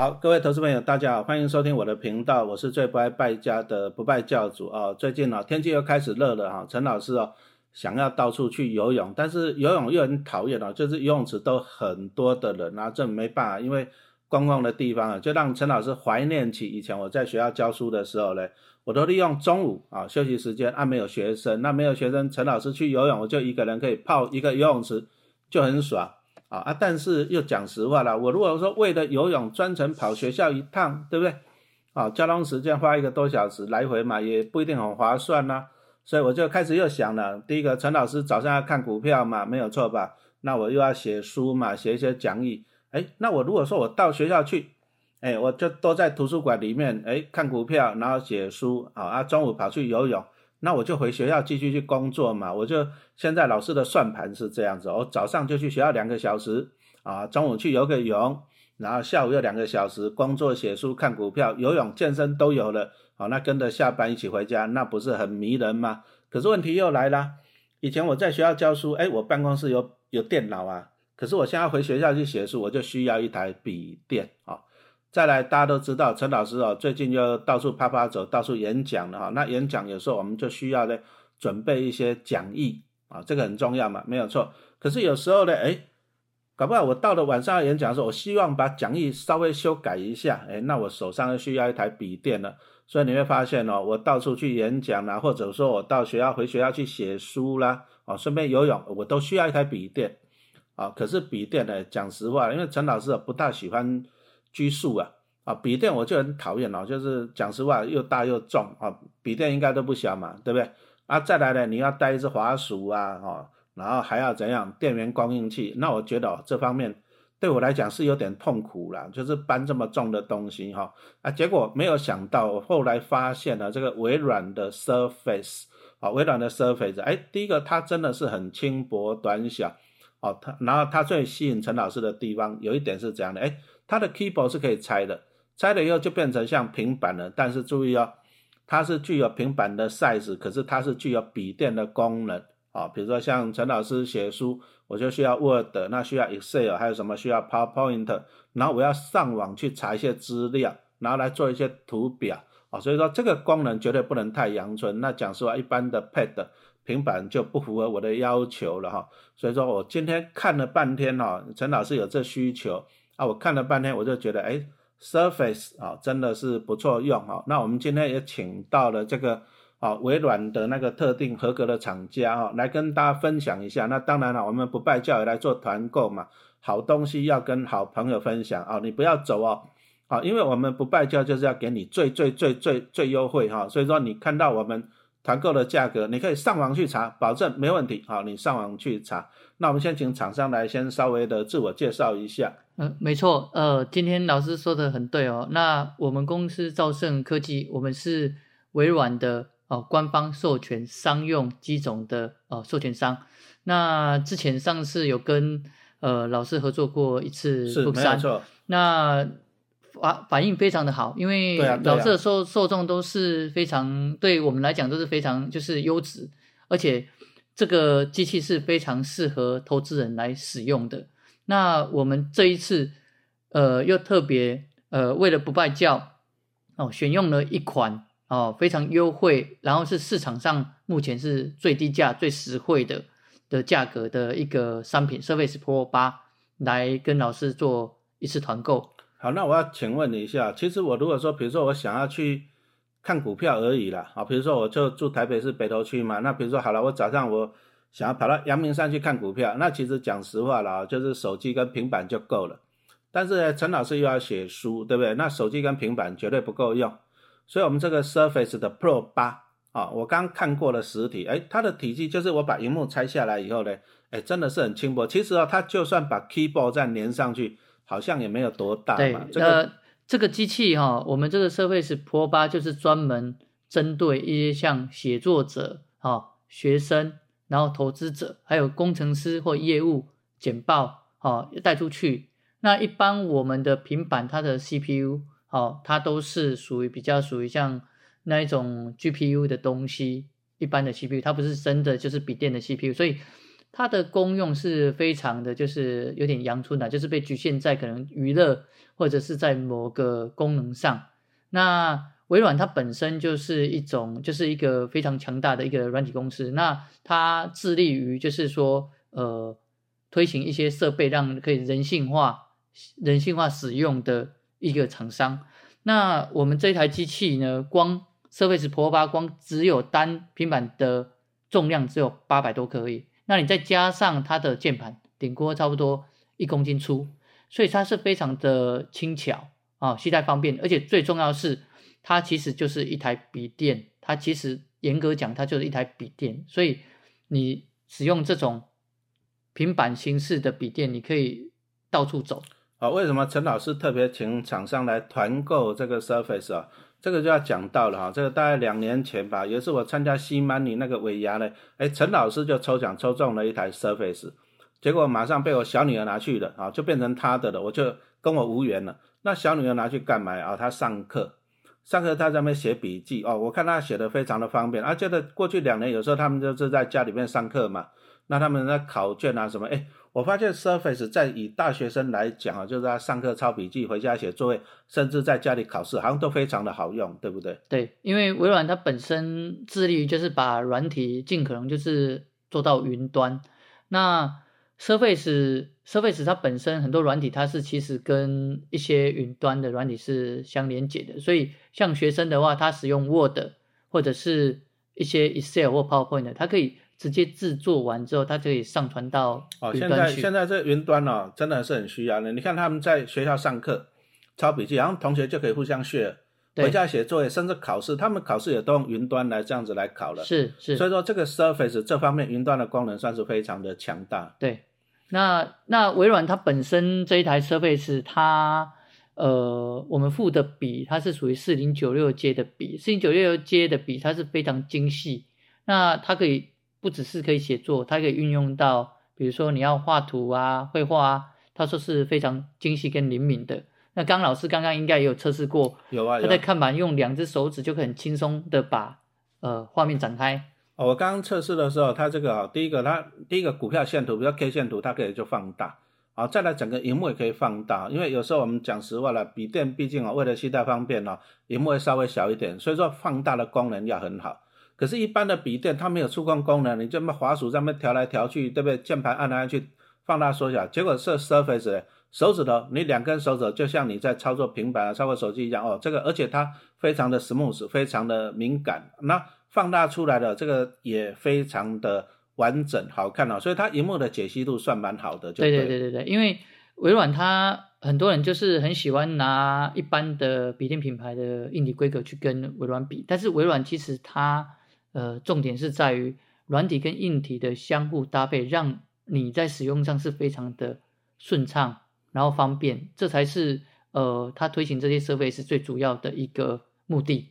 好，各位投资朋友，大家好，欢迎收听我的频道，我是最不爱败家的不败教主啊。最近呢，天气又开始热了哈，陈老师哦，想要到处去游泳，但是游泳又很讨厌哦，就是游泳池都很多的人啊，这没办法，因为观光的地方啊，就让陈老师怀念起以前我在学校教书的时候嘞，我都利用中午啊休息时间，啊没有学生，那没有学生，陈老师去游泳，我就一个人可以泡一个游泳池，就很爽。啊啊！但是又讲实话了，我如果说为了游泳专程跑学校一趟，对不对？啊，交通时间花一个多小时来回嘛，也不一定很划算呐。所以我就开始又想了，第一个，陈老师早上要看股票嘛，没有错吧？那我又要写书嘛，写一些讲义。哎，那我如果说我到学校去，哎，我就都在图书馆里面，哎，看股票，然后写书，啊啊，中午跑去游泳。那我就回学校继续去工作嘛，我就现在老师的算盘是这样子，我早上就去学校两个小时，啊，中午去游个泳，然后下午又两个小时工作、写书、看股票、游泳、健身都有了，好，那跟着下班一起回家，那不是很迷人吗？可是问题又来了，以前我在学校教书，哎，我办公室有有电脑啊，可是我现在回学校去写书，我就需要一台笔电啊。再来，大家都知道陈老师哦，最近就到处啪啪走，到处演讲了哈。那演讲有时候我们就需要呢准备一些讲义啊，这个很重要嘛，没有错。可是有时候呢，哎，搞不好我到了晚上要演讲的时候，我希望把讲义稍微修改一下，哎，那我手上又需要一台笔电了。所以你会发现哦，我到处去演讲啦，或者说我到学校回学校去写书啦，哦，顺便游泳，我都需要一台笔电啊。可是笔电呢，讲实话，因为陈老师不大喜欢。拘束啊啊，笔电我就很讨厌哦，就是讲实话又大又重啊，笔电应该都不小嘛，对不对？啊，再来呢，你要带一只滑鼠啊，哦，然后还要怎样？电源供应器，那我觉得这方面对我来讲是有点痛苦了，就是搬这么重的东西哈啊，结果没有想到，我后来发现了这个微软的 Surface 啊，微软的 Surface，哎，第一个它真的是很轻薄短小哦，它然后它最吸引陈老师的地方有一点是这样的，哎。它的 keyboard 是可以拆的，拆了以后就变成像平板了。但是注意哦，它是具有平板的 size，可是它是具有笔电的功能啊。比如说像陈老师写书，我就需要 Word，那需要 Excel，还有什么需要 PowerPoint，然后我要上网去查一些资料，然后来做一些图表啊。所以说这个功能绝对不能太阳春。那讲实话，一般的 Pad 平板就不符合我的要求了哈。所以说我今天看了半天哈，陈老师有这需求。啊，我看了半天，我就觉得，哎，Surface 啊，真的是不错用啊。那我们今天也请到了这个啊，微软的那个特定合格的厂家啊，来跟大家分享一下。那当然了，我们不败教也来做团购嘛，好东西要跟好朋友分享啊，你不要走哦，啊，因为我们不败教就是要给你最最最最最优惠哈，所以说你看到我们。团购的价格，你可以上网去查，保证没问题。好，你上网去查。那我们先请厂商来先稍微的自我介绍一下。嗯，没错。呃，今天老师说的很对哦。那我们公司兆盛科技，我们是微软的哦官方授权商用机种的哦授权商。那之前上次有跟呃老师合作过一次，是没错。那反反应非常的好，因为老师的受受众都是非常，对我们来讲都是非常就是优质，而且这个机器是非常适合投资人来使用的。那我们这一次，呃，又特别呃，为了不败教哦，选用了一款哦非常优惠，然后是市场上目前是最低价、最实惠的的价格的一个商品，Surface Pro 八，来跟老师做一次团购。好，那我要请问你一下，其实我如果说，比如说我想要去看股票而已啦，啊，比如说我就住台北市北投区嘛，那比如说好了，我早上我想要跑到阳明山去看股票，那其实讲实话了，就是手机跟平板就够了。但是陈老师又要写书，对不对？那手机跟平板绝对不够用，所以我们这个 Surface 的 Pro 八啊，我刚看过了实体，哎，它的体积就是我把荧幕拆下来以后呢，哎，真的是很轻薄。其实啊，它就算把 Keyboard 再连上去。好像也没有多大嘛。对，呃，这个机器哈，我们这个 Surface Pro 八就是专门针对一些像写作者、哈学生，然后投资者，还有工程师或业务简报，哦带出去。那一般我们的平板它的 CPU，哦，它都是属于比较属于像那一种 GPU 的东西，一般的 CPU，它不是真的就是笔电的 CPU，所以它的功用是非常的，就是有点阳春的，就是被局限在可能娱乐或者是在某个功能上。那微软它本身就是一种，就是一个非常强大的一个软体公司。那它致力于就是说，呃，推行一些设备，让可以人性化、人性化使用的一个厂商。那我们这台机器呢，光 Surface Pro 八光只有单平板的重量只有八百多克而已。那你再加上它的键盘，顶锅差不多一公斤粗，所以它是非常的轻巧啊，携带方便，而且最重要是它其实就是一台笔电，它其实严格讲它就是一台笔电，所以你使用这种平板形式的笔电，你可以到处走。啊，为什么陈老师特别请厂商来团购这个 Surface 啊？这个就要讲到了哈，这个大概两年前吧，也是我参加西曼尼那个尾牙呢，哎，陈老师就抽奖抽中了一台 Surface，结果马上被我小女儿拿去了啊，就变成她的了，我就跟我无缘了。那小女儿拿去干嘛啊？她上课，上课他在那边写笔记哦，我看他写的非常的方便，啊，觉得过去两年有时候他们就是在家里面上课嘛，那他们的考卷啊什么，哎。我发现 Surface 在以大学生来讲啊，就是他上课抄笔记、回家写作业，甚至在家里考试，好像都非常的好用，对不对？对，因为微软它本身致力于就是把软体尽可能就是做到云端。那 Surface Surface 它本身很多软体它是其实跟一些云端的软体是相连接的，所以像学生的话，他使用 Word 或者是一些 Excel 或 PowerPoint，它可以。直接制作完之后，它可以上传到哦。现在现在这云端哦，真的是很需要的。你看他们在学校上课抄笔记，然后同学就可以互相 share，回家写作业，甚至考试，他们考试也都用云端来这样子来考了。是是。所以说这个 Surface 这方面云端的功能算是非常的强大。对，那那微软它本身这一台 Surface，它呃，我们付的笔它是属于四零九六阶的笔，四零九六阶的笔它是非常精细，那它可以。不只是可以写作，它可以运用到，比如说你要画图啊、绘画啊，他说是非常精细跟灵敏的。那刚老师刚刚应该也有测试过，有啊，他在看板用两只手指就可以很轻松的把呃画面展开。我刚刚测试的时候，它这个啊，第一个它第一个股票线图，比如 K 线图，它可以就放大，啊，再来整个荧幕也可以放大，因为有时候我们讲实话了，笔电毕竟啊为了携带方便呢，荧幕会稍微小一点，所以说放大的功能要很好。可是，一般的笔电它没有触控功能，你这么滑鼠上面调来调去，对不对？键盘按来按去，放大缩小，结果是 Surface 手指头，你两根手指就像你在操作平板、操作手机一样哦。这个而且它非常的 smooth，非常的敏感，那放大出来的这个也非常的完整好看哦。所以它荧幕的解析度算蛮好的。对对对对对，因为微软它很多人就是很喜欢拿一般的笔电品牌的硬体规格去跟微软比，但是微软其实它呃，重点是在于软体跟硬体的相互搭配，让你在使用上是非常的顺畅，然后方便，这才是呃，它推行这些设备是最主要的一个目的。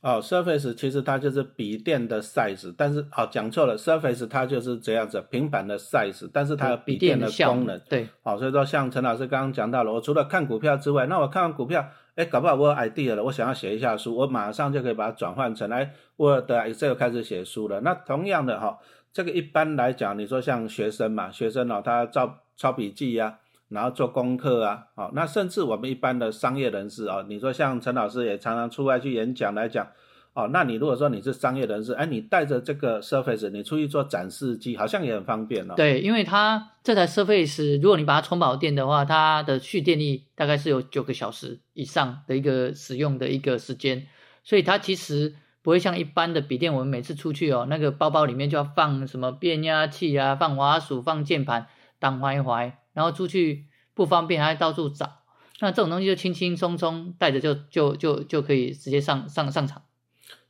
哦，Surface 其实它就是笔电的 size，但是哦讲错了，Surface 它就是这样子平板的 size，但是它有笔电的功能。对，好，所以说像陈老师刚刚讲到了，我除了看股票之外，那我看完股票。哎，搞不好我有 idea 了，我想要写一下书，我马上就可以把它转换成来 Word、Excel 开始写书了。那同样的哈，这个一般来讲，你说像学生嘛，学生哦，他抄抄笔记呀，然后做功课啊，好，那甚至我们一般的商业人士啊，你说像陈老师也常常出外去演讲来讲。哦，那你如果说你是商业人士，哎，你带着这个 Surface，你出去做展示机，好像也很方便哦。对，因为它这台 Surface，如果你把它充饱电的话，它的蓄电力大概是有九个小时以上的一个使用的一个时间，所以它其实不会像一般的笔电，我们每次出去哦，那个包包里面就要放什么变压器啊，放滑鼠，放键盘，当怀怀，然后出去不方便，还到处找。那这种东西就轻轻松松带着就就就就可以直接上上上场。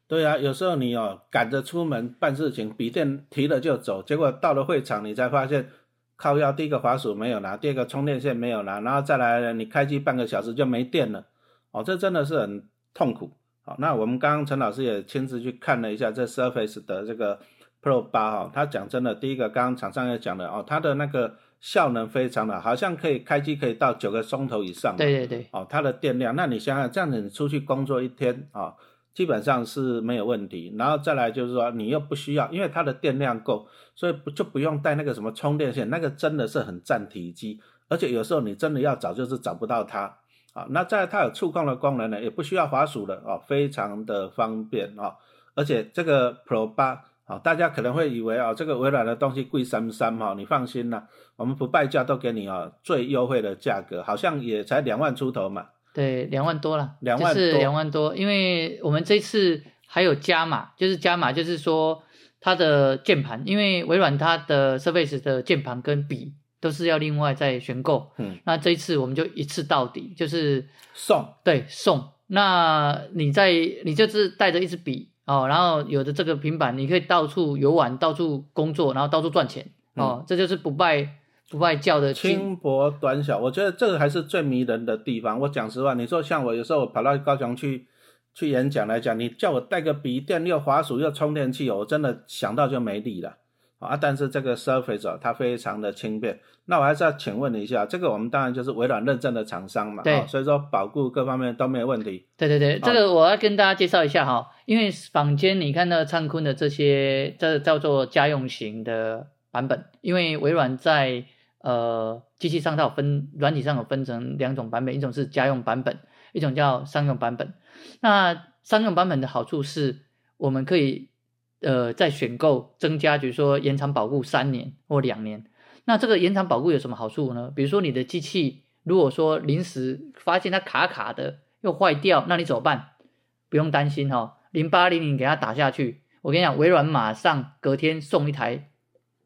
对啊，有时候你哦赶着出门办事情，笔电提了就走，结果到了会场你才发现，靠腰第一个滑鼠没有拿，第二个充电线没有拿，然后再来你开机半个小时就没电了，哦，这真的是很痛苦。好，那我们刚刚陈老师也亲自去看了一下这 Surface 的这个 Pro 八哈，他讲真的，第一个刚刚厂商也讲了哦，它的那个效能非常的，好像可以开机可以到九个钟头以上。对对对。哦，它的电量，那你想想这样子，你出去工作一天啊。基本上是没有问题。然后再来就是说，你又不需要，因为它的电量够，所以不就不用带那个什么充电线，那个真的是很占体积，而且有时候你真的要找就是找不到它。啊，那在它有触控的功能呢，也不需要滑鼠了哦，非常的方便哦。而且这个 Pro 八啊，大家可能会以为啊，这个微软的东西贵三三哈，你放心啦，我们不败价都给你啊最优惠的价格，好像也才两万出头嘛。对，两万多了，两万多，两万多，因为我们这次还有加码，就是加码，就是说它的键盘，因为微软它的 Surface 的键盘跟笔。都是要另外再选购，嗯，那这一次我们就一次到底，就是送，对，送。那你在你就是带着一支笔哦，然后有的这个平板，你可以到处游玩，到处工作，然后到处赚钱哦，这就是不败不败教的轻薄短小。我觉得这个还是最迷人的地方。我讲实话，你说像我有时候跑到高雄去去演讲来讲，你叫我带个笔电又滑鼠又充电器，我真的想到就没力了。啊，但是这个 Surface 它非常的轻便，那我还是要请问你一下，这个我们当然就是微软认证的厂商嘛，对，所以说保护各方面都没有问题。对对对，这个我要跟大家介绍一下哈，因为坊间你看到灿坤的这些，这叫做家用型的版本，因为微软在呃机器上它有分软体上有分成两种版本，一种是家用版本，一种叫商用版本。那商用版本的好处是我们可以。呃，在选购增加，比如说延长保护三年或两年，那这个延长保护有什么好处呢？比如说你的机器如果说临时发现它卡卡的又坏掉，那你怎么办？不用担心哈，零八零零给它打下去，我跟你讲，微软马上隔天送一台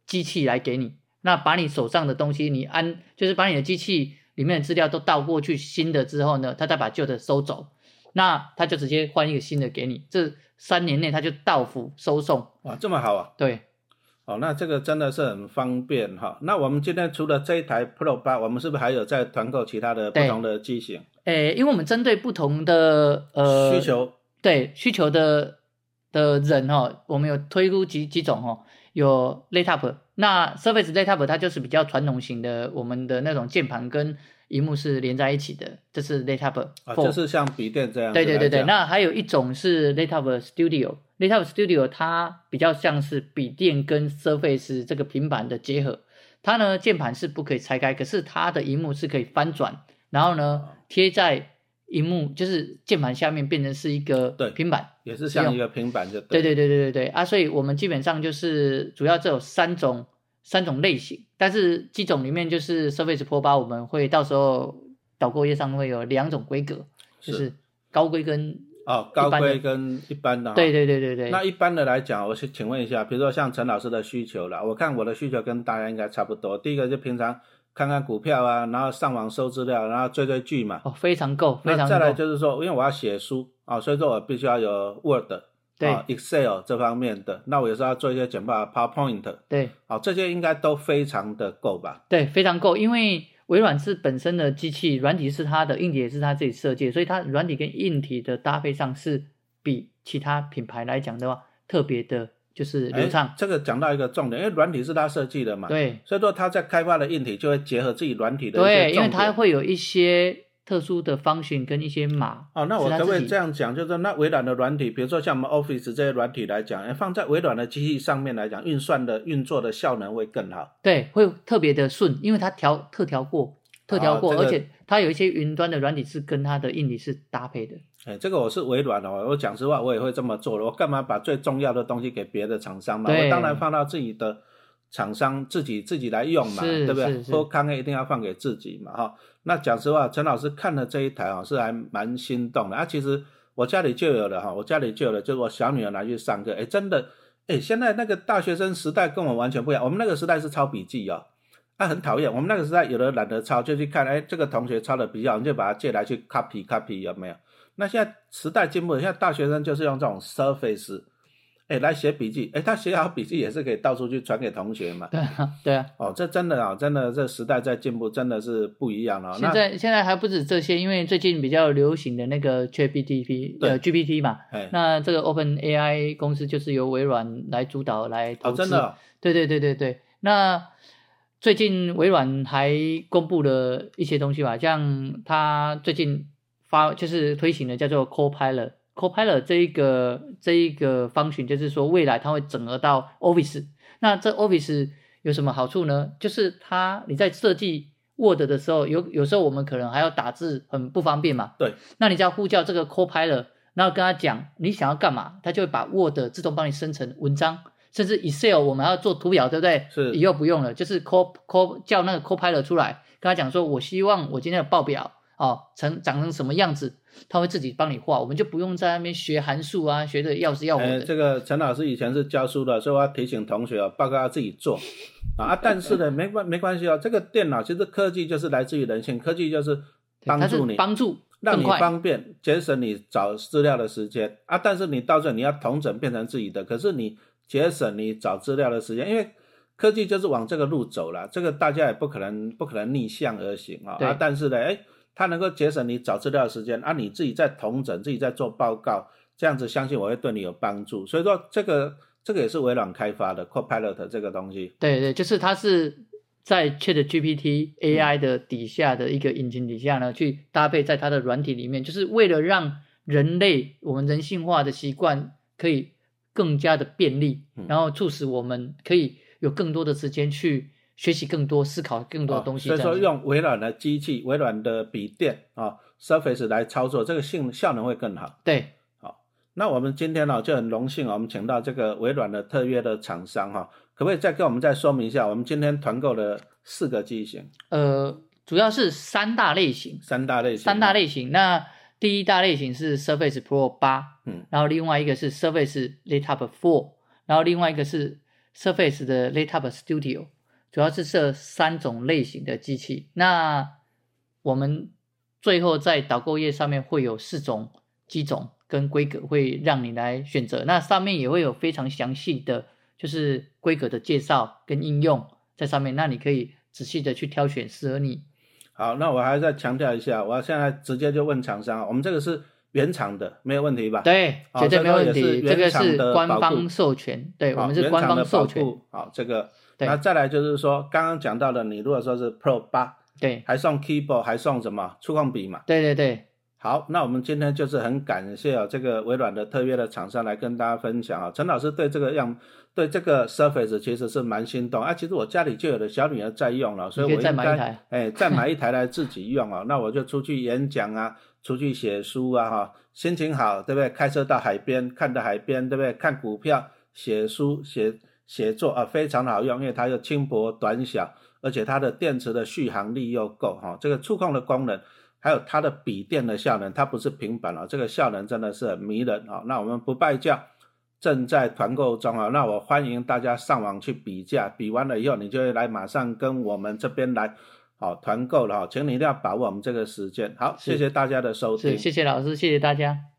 机器来给你，那把你手上的东西你安，就是把你的机器里面的资料都倒过去新的之后呢，他再把旧的收走，那他就直接换一个新的给你，这。三年内他就到府收送哇，这么好啊！对，哦，那这个真的是很方便哈。那我们今天除了这一台 Pro 八，我们是不是还有在团购其他的不同的机型？诶，因为我们针对不同的呃需求，对需求的的人哈，我们有推出几几种哈，有 Laptop，那 Surface Laptop 它就是比较传统型的，我们的那种键盘跟。荧幕是连在一起的，这是 Laptop，啊，就是像笔电这样。对对对对，那还有一种是 Laptop Studio，Laptop Studio 它比较像是笔电跟 Surface 这个平板的结合，它呢键盘是不可以拆开，可是它的荧幕是可以翻转，然后呢贴在荧幕，就是键盘下面变成是一个对平板，也是像一个平板就对对对对对对。啊，所以我们基本上就是主要只有三种。三种类型，但是机种里面就是 Surface Pro 八，我们会到时候导购页上会有两种规格，就是高规跟哦高规跟一般的。对对对对对。那一般的来讲，我是请问一下，比如说像陈老师的需求了，我看我的需求跟大家应该差不多。第一个就平常看看股票啊，然后上网搜资料，然后追追剧嘛。哦，非常够，非常够。再来就是说，因为我要写书啊，所以说我必须要有 Word。对，Excel 这方面的，那我有时候要做一些简报，PowerPoint。对，好，这些应该都非常的够吧？对，非常够，因为微软是本身的机器，软体是它的，硬体也是它自己设计，所以它软体跟硬体的搭配上是比其他品牌来讲的话，特别的就是流畅。这个讲到一个重点，因为软体是它设计的嘛，对，所以说它在开发的硬体就会结合自己软体的对，因为它会有一些。特殊的方形跟一些码哦，那我可不可以这样讲？就是那微软的软体，比如说像我们 Office 这些软体来讲，放在微软的机器上面来讲，运算的运作的效能会更好。对，会特别的顺，因为它调特调过，特调过，而且它有一些云端的软体是跟它的硬体是搭配的。哎，这个我是微软的，我讲实话，我也会这么做的。我干嘛把最重要的东西给别的厂商嘛？我当然放到自己的。厂商自己自己来用嘛，对不对？说康一定要放给自己嘛，哈。那讲实话，陈老师看了这一台啊，是还蛮心动的啊。其实我家里就有了哈，我家里就有了，就是我小女儿拿去上课，哎，真的，哎，现在那个大学生时代跟我们完全不一样。我们那个时代是抄笔记哦，啊，很讨厌。我们那个时代有的懒得抄，就去看，哎，这个同学抄的比较好，你就把它借来去 copy copy 有没有？那现在时代进步了，现在大学生就是用这种 Surface。哎，来写笔记，哎，他写好笔记也是可以到处去传给同学嘛。对啊，对啊。哦，这真的啊，真的，这时代在进步，真的是不一样了。现在现在还不止这些，因为最近比较流行的那个 ChatGPT，呃，GPT 嘛。那这个 Open AI 公司就是由微软来主导来投资。哦，真的。对对对对对。那最近微软还公布了一些东西吧，像它最近发就是推行的叫做 Copilot。Copilot 这一个这一个方群，就是说未来它会整合到 Office。那这 Office 有什么好处呢？就是它你在设计 Word 的时候，有有时候我们可能还要打字，很不方便嘛。对。那你只要呼叫这个 Copilot，然后跟他讲你想要干嘛，他就会把 Word 自动帮你生成文章，甚至 Excel 我们要做图表，对不对？是。以后不用了，就是 Cop Cop 叫那个 Copilot 出来，跟他讲说，我希望我今天的报表哦成长成什么样子。他会自己帮你画，我们就不用在那边学函数啊，学的要死要活的。这个陈老师以前是教书的，所以我要提醒同学哦，报告要自己做啊。但是呢，没关没关系哦，这个电脑其实科技就是来自于人性，科技就是帮助你，帮助让你方便，节省你找资料的时间啊。但是你到这你要同整变成自己的，可是你节省你找资料的时间，因为科技就是往这个路走了，这个大家也不可能不可能逆向而行啊。啊，但是呢，哎。它能够节省你找资料的时间，啊，你自己在同整，自己在做报告，这样子相信我会对你有帮助。所以说，这个这个也是微软开发的 Copilot 这个东西。对对，就是它是在 Chat GPT AI 的底下的一个引擎底下呢，去搭配在它的软体里面，就是为了让人类我们人性化的习惯可以更加的便利，然后促使我们可以有更多的时间去。学习更多，思考更多的东西。所以说，用微软的机器、微软的笔电啊，Surface 来操作，这个性效能会更好。对，好，那我们今天呢就很荣幸啊，我们请到这个微软的特约的厂商哈，可不可以再跟我们再说明一下，我们今天团购的四个机型？呃，主要是三大类型。三大类型。三大类型。那第一大类型是 Surface Pro 八，嗯，然后另外一个是 Surface Laptop Four，然后另外一个是 Surface 的 Laptop Studio。主要是这三种类型的机器，那我们最后在导购页上面会有四种机种跟规格，会让你来选择。那上面也会有非常详细的，就是规格的介绍跟应用在上面，那你可以仔细的去挑选适合你。好，那我还再强调一下，我现在直接就问厂商，我们这个是原厂的，没有问题吧？对，绝对没问题。这个是官方授权，对我们是官方授权。好，这个。那再来就是说，刚刚讲到的，你如果说是 Pro 八，对，还送 keyboard，还送什么触控笔嘛？对对对。好，那我们今天就是很感谢啊，这个微软的特约的厂商来跟大家分享啊。陈老师对这个样，对这个 Surface 其实是蛮心动啊。其实我家里就有的小女儿在用了，所以我应该哎再买一台来自己用啊。那我就出去演讲啊，出去写书啊，哈，心情好，对不对？开车到海边，看到海边，对不对？看股票，写书写。写作啊，非常好用，因为它又轻薄短小，而且它的电池的续航力又够哈。这个触控的功能，还有它的笔电的效能，它不是平板啊，这个效能真的是很迷人啊。那我们不败价正在团购中啊，那我欢迎大家上网去比价，比完了以后，你就会来马上跟我们这边来好团购了哈，请你一定要把握我们这个时间。好，谢谢大家的收听，谢谢老师，谢谢大家。